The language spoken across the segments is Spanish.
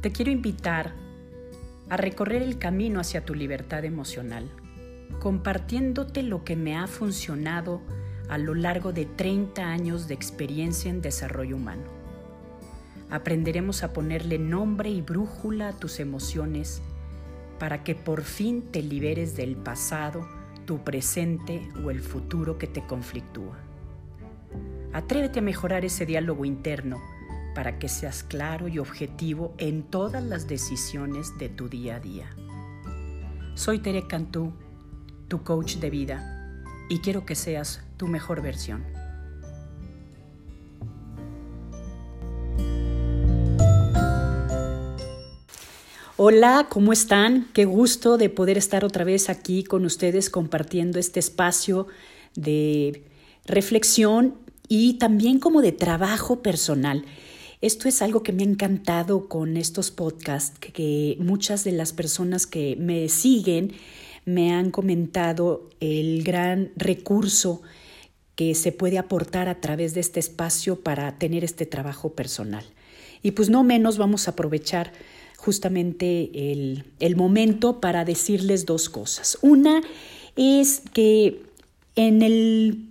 Te quiero invitar a recorrer el camino hacia tu libertad emocional, compartiéndote lo que me ha funcionado a lo largo de 30 años de experiencia en desarrollo humano. Aprenderemos a ponerle nombre y brújula a tus emociones para que por fin te liberes del pasado, tu presente o el futuro que te conflictúa. Atrévete a mejorar ese diálogo interno para que seas claro y objetivo en todas las decisiones de tu día a día. Soy Tere Cantú, tu coach de vida, y quiero que seas tu mejor versión. Hola, ¿cómo están? Qué gusto de poder estar otra vez aquí con ustedes compartiendo este espacio de reflexión y también como de trabajo personal. Esto es algo que me ha encantado con estos podcasts, que, muchas de las personas que me siguen me han comentado el gran recurso que se puede aportar a través de este espacio para tener este trabajo personal. Y pues no menos vamos a aprovechar justamente el, el momento para decirles dos cosas. Una es que en el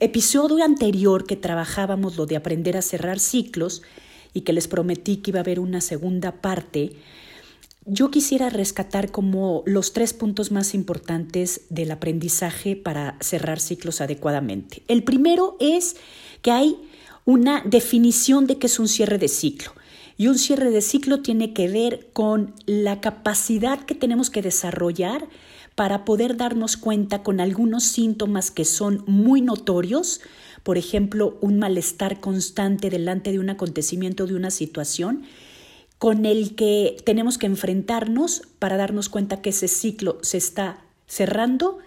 episodio anterior que trabajábamos lo de aprender a cerrar ciclos y que les prometí que iba a haber una segunda parte, yo quisiera rescatar como los tres puntos más importantes del aprendizaje para cerrar ciclos adecuadamente. El primero es que hay una definición de qué es un cierre de ciclo. Y un cierre de ciclo tiene que ver con la capacidad que tenemos que desarrollar para poder darnos cuenta con algunos síntomas que son muy notorios, por ejemplo, un malestar constante delante de un acontecimiento, de una situación, con el que tenemos que enfrentarnos para darnos cuenta que ese ciclo se está cerrando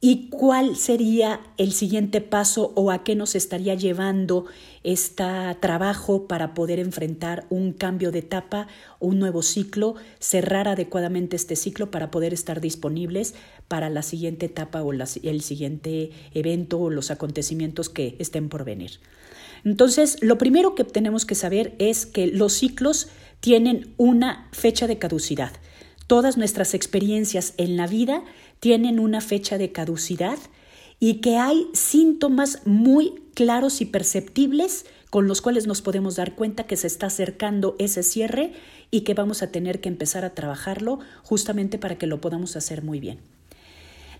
y cuál sería el siguiente paso o a qué nos estaría llevando este trabajo para poder enfrentar un cambio de etapa, un nuevo ciclo, cerrar adecuadamente este ciclo para poder estar disponibles para la siguiente etapa o el siguiente evento o los acontecimientos que estén por venir. Entonces, lo primero que tenemos que saber es que los ciclos tienen una fecha de caducidad. Todas nuestras experiencias en la vida tienen una fecha de caducidad y que hay síntomas muy claros y perceptibles con los cuales nos podemos dar cuenta que se está acercando ese cierre y que vamos a tener que empezar a trabajarlo justamente para que lo podamos hacer muy bien.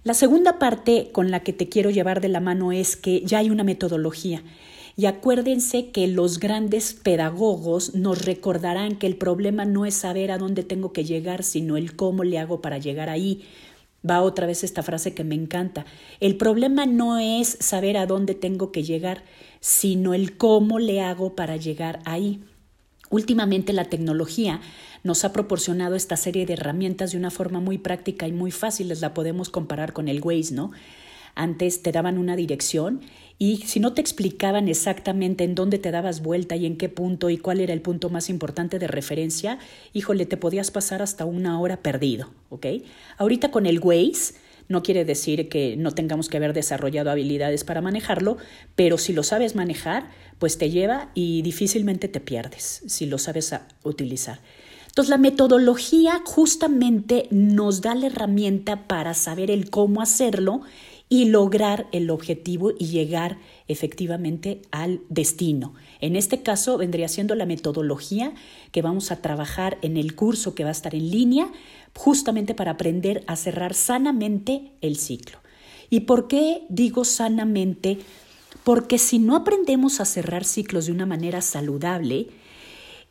La segunda parte con la que te quiero llevar de la mano es que ya hay una metodología. Y acuérdense que los grandes pedagogos nos recordarán que el problema no es saber a dónde tengo que llegar, sino el cómo le hago para llegar ahí. Va otra vez esta frase que me encanta. El problema no es saber a dónde tengo que llegar, sino el cómo le hago para llegar ahí. Últimamente la tecnología nos ha proporcionado esta serie de herramientas de una forma muy práctica y muy fácil. Les la podemos comparar con el Waze, ¿no? Antes te daban una dirección y si no te explicaban exactamente en dónde te dabas vuelta y en qué punto y cuál era el punto más importante de referencia, híjole, te podías pasar hasta una hora perdido, ¿ok? Ahorita con el Waze, no quiere decir que no tengamos que haber desarrollado habilidades para manejarlo, pero si lo sabes manejar, pues te lleva y difícilmente te pierdes si lo sabes utilizar. Entonces la metodología justamente nos da la herramienta para saber el cómo hacerlo y lograr el objetivo y llegar efectivamente al destino. En este caso vendría siendo la metodología que vamos a trabajar en el curso que va a estar en línea justamente para aprender a cerrar sanamente el ciclo. ¿Y por qué digo sanamente? Porque si no aprendemos a cerrar ciclos de una manera saludable,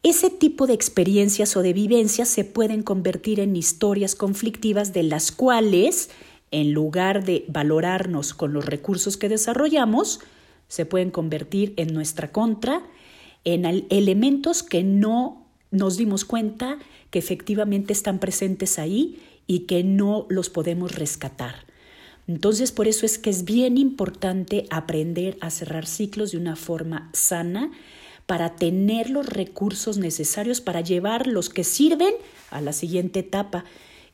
ese tipo de experiencias o de vivencias se pueden convertir en historias conflictivas de las cuales en lugar de valorarnos con los recursos que desarrollamos, se pueden convertir en nuestra contra, en elementos que no nos dimos cuenta que efectivamente están presentes ahí y que no los podemos rescatar. Entonces, por eso es que es bien importante aprender a cerrar ciclos de una forma sana para tener los recursos necesarios para llevar los que sirven a la siguiente etapa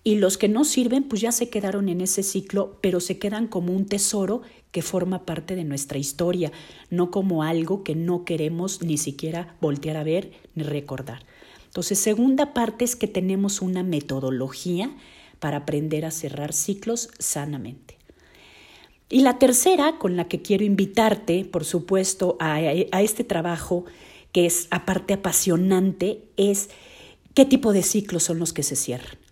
y los que no sirven pues ya se quedaron en ese ciclo, pero se quedan como un tesoro que forma parte de nuestra historia, no como algo que no queremos ni siquiera voltear a ver ni recordar. Entonces, segunda parte es que tenemos una metodología para aprender a cerrar ciclos sanamente. Y la tercera, con la que quiero invitarte, por supuesto, a, a este trabajo que es aparte apasionante, es qué tipo de ciclos son los que se cierran.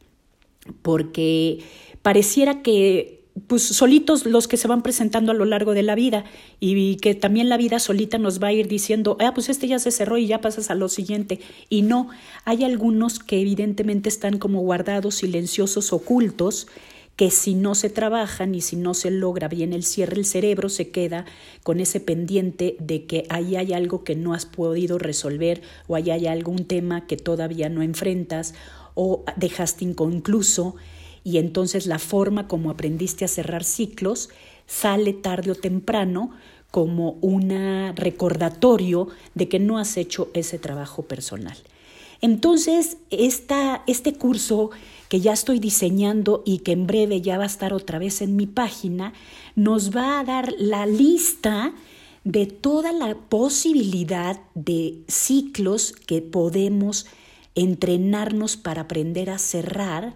Porque pareciera que pues solitos los que se van presentando a lo largo de la vida y que también la vida solita nos va a ir diciendo, ah, pues este ya se cerró y ya pasas a lo siguiente. Y no, hay algunos que evidentemente están como guardados, silenciosos, ocultos, que si no se trabajan y si no se logra bien el cierre, el cerebro se queda con ese pendiente de que ahí hay algo que no has podido resolver o ahí hay algún tema que todavía no enfrentas o dejaste inconcluso y entonces la forma como aprendiste a cerrar ciclos sale tarde o temprano como un recordatorio de que no has hecho ese trabajo personal. Entonces, este curso que ya estoy diseñando y que en breve ya va a estar otra vez en mi página, nos va a dar la lista de toda la posibilidad de ciclos que podemos entrenarnos para aprender a cerrar.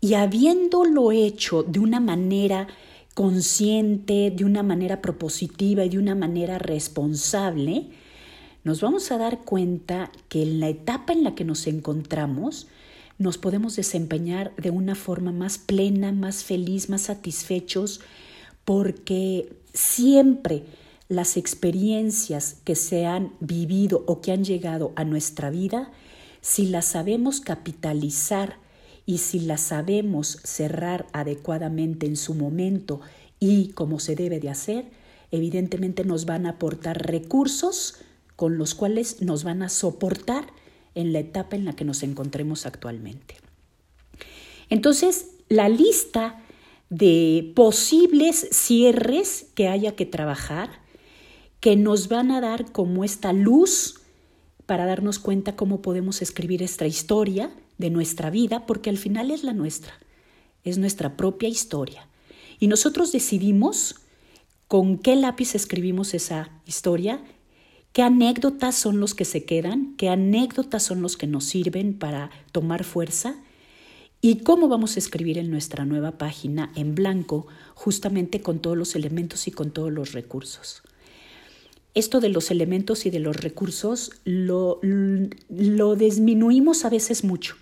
Y habiéndolo hecho de una manera consciente, de una manera propositiva y de una manera responsable, nos vamos a dar cuenta que en la etapa en la que nos encontramos, nos podemos desempeñar de una forma más plena, más feliz, más satisfechos, porque siempre las experiencias que se han vivido o que han llegado a nuestra vida, si las sabemos capitalizar y si la sabemos cerrar adecuadamente en su momento y como se debe de hacer, evidentemente nos van a aportar recursos con los cuales nos van a soportar en la etapa en la que nos encontremos actualmente. Entonces, la lista de posibles cierres que haya que trabajar, que nos van a dar como esta luz para darnos cuenta cómo podemos escribir esta historia de nuestra vida, porque al final es la nuestra, es nuestra propia historia. Y nosotros decidimos con qué lápiz escribimos esa historia, qué anécdotas son los que se quedan, qué anécdotas son los que nos sirven para tomar fuerza y cómo vamos a escribir en nuestra nueva página en blanco, justamente con todos los elementos y con todos los recursos. Esto de los elementos y de los recursos lo, lo disminuimos a veces mucho.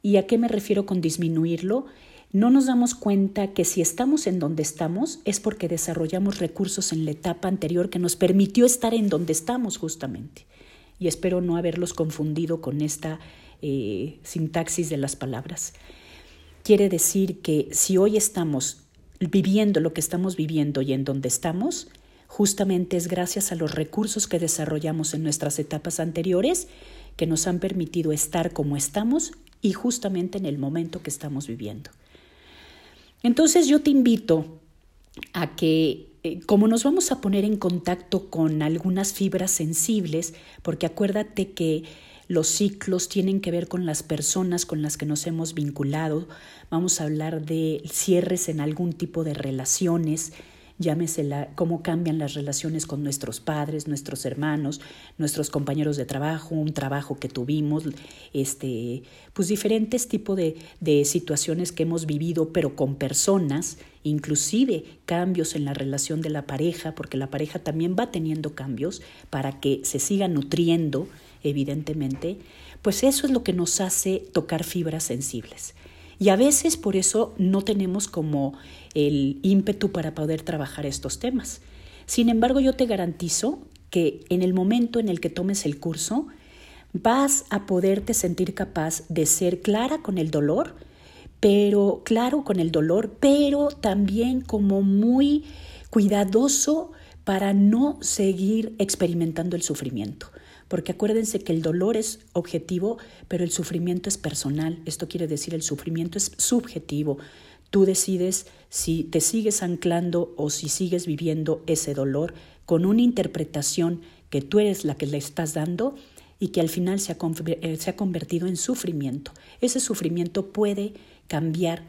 ¿Y a qué me refiero con disminuirlo? No nos damos cuenta que si estamos en donde estamos es porque desarrollamos recursos en la etapa anterior que nos permitió estar en donde estamos justamente. Y espero no haberlos confundido con esta eh, sintaxis de las palabras. Quiere decir que si hoy estamos viviendo lo que estamos viviendo y en donde estamos, justamente es gracias a los recursos que desarrollamos en nuestras etapas anteriores que nos han permitido estar como estamos y justamente en el momento que estamos viviendo. Entonces yo te invito a que, eh, como nos vamos a poner en contacto con algunas fibras sensibles, porque acuérdate que los ciclos tienen que ver con las personas con las que nos hemos vinculado, vamos a hablar de cierres en algún tipo de relaciones, llámese la, cómo cambian las relaciones con nuestros padres, nuestros hermanos, nuestros compañeros de trabajo, un trabajo que tuvimos, este, pues diferentes tipos de, de situaciones que hemos vivido, pero con personas, inclusive cambios en la relación de la pareja, porque la pareja también va teniendo cambios para que se siga nutriendo, evidentemente, pues eso es lo que nos hace tocar fibras sensibles. Y a veces por eso no tenemos como el ímpetu para poder trabajar estos temas. Sin embargo, yo te garantizo que en el momento en el que tomes el curso, vas a poderte sentir capaz de ser clara con el dolor, pero claro con el dolor, pero también como muy cuidadoso para no seguir experimentando el sufrimiento porque acuérdense que el dolor es objetivo, pero el sufrimiento es personal. Esto quiere decir el sufrimiento es subjetivo. Tú decides si te sigues anclando o si sigues viviendo ese dolor con una interpretación que tú eres la que le estás dando y que al final se ha, eh, se ha convertido en sufrimiento. Ese sufrimiento puede cambiar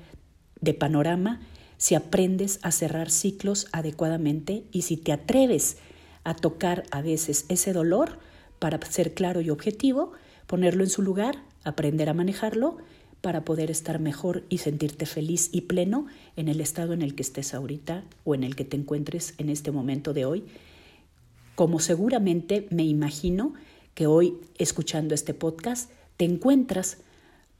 de panorama si aprendes a cerrar ciclos adecuadamente y si te atreves a tocar a veces ese dolor para ser claro y objetivo, ponerlo en su lugar, aprender a manejarlo para poder estar mejor y sentirte feliz y pleno en el estado en el que estés ahorita o en el que te encuentres en este momento de hoy. Como seguramente me imagino que hoy, escuchando este podcast, te encuentras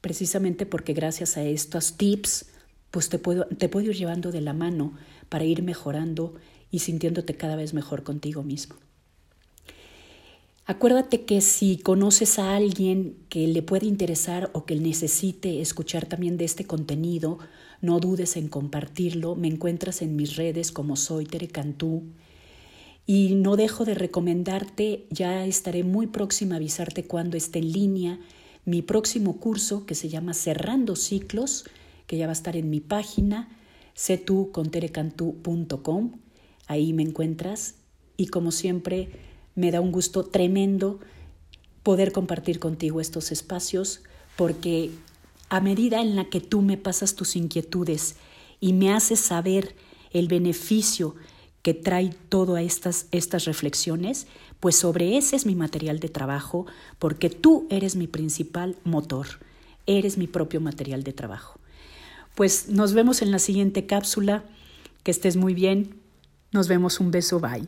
precisamente porque gracias a estos tips, pues te puedo, te puedo ir llevando de la mano para ir mejorando y sintiéndote cada vez mejor contigo mismo. Acuérdate que si conoces a alguien que le puede interesar o que necesite escuchar también de este contenido, no dudes en compartirlo. Me encuentras en mis redes como soy Tere Cantú. Y no dejo de recomendarte, ya estaré muy próxima a avisarte cuando esté en línea mi próximo curso que se llama Cerrando Ciclos, que ya va a estar en mi página, cetuconterecantú.com. Ahí me encuentras y como siempre, me da un gusto tremendo poder compartir contigo estos espacios porque a medida en la que tú me pasas tus inquietudes y me haces saber el beneficio que trae todas estas, estas reflexiones, pues sobre ese es mi material de trabajo, porque tú eres mi principal motor, eres mi propio material de trabajo. Pues nos vemos en la siguiente cápsula, que estés muy bien, nos vemos, un beso, bye.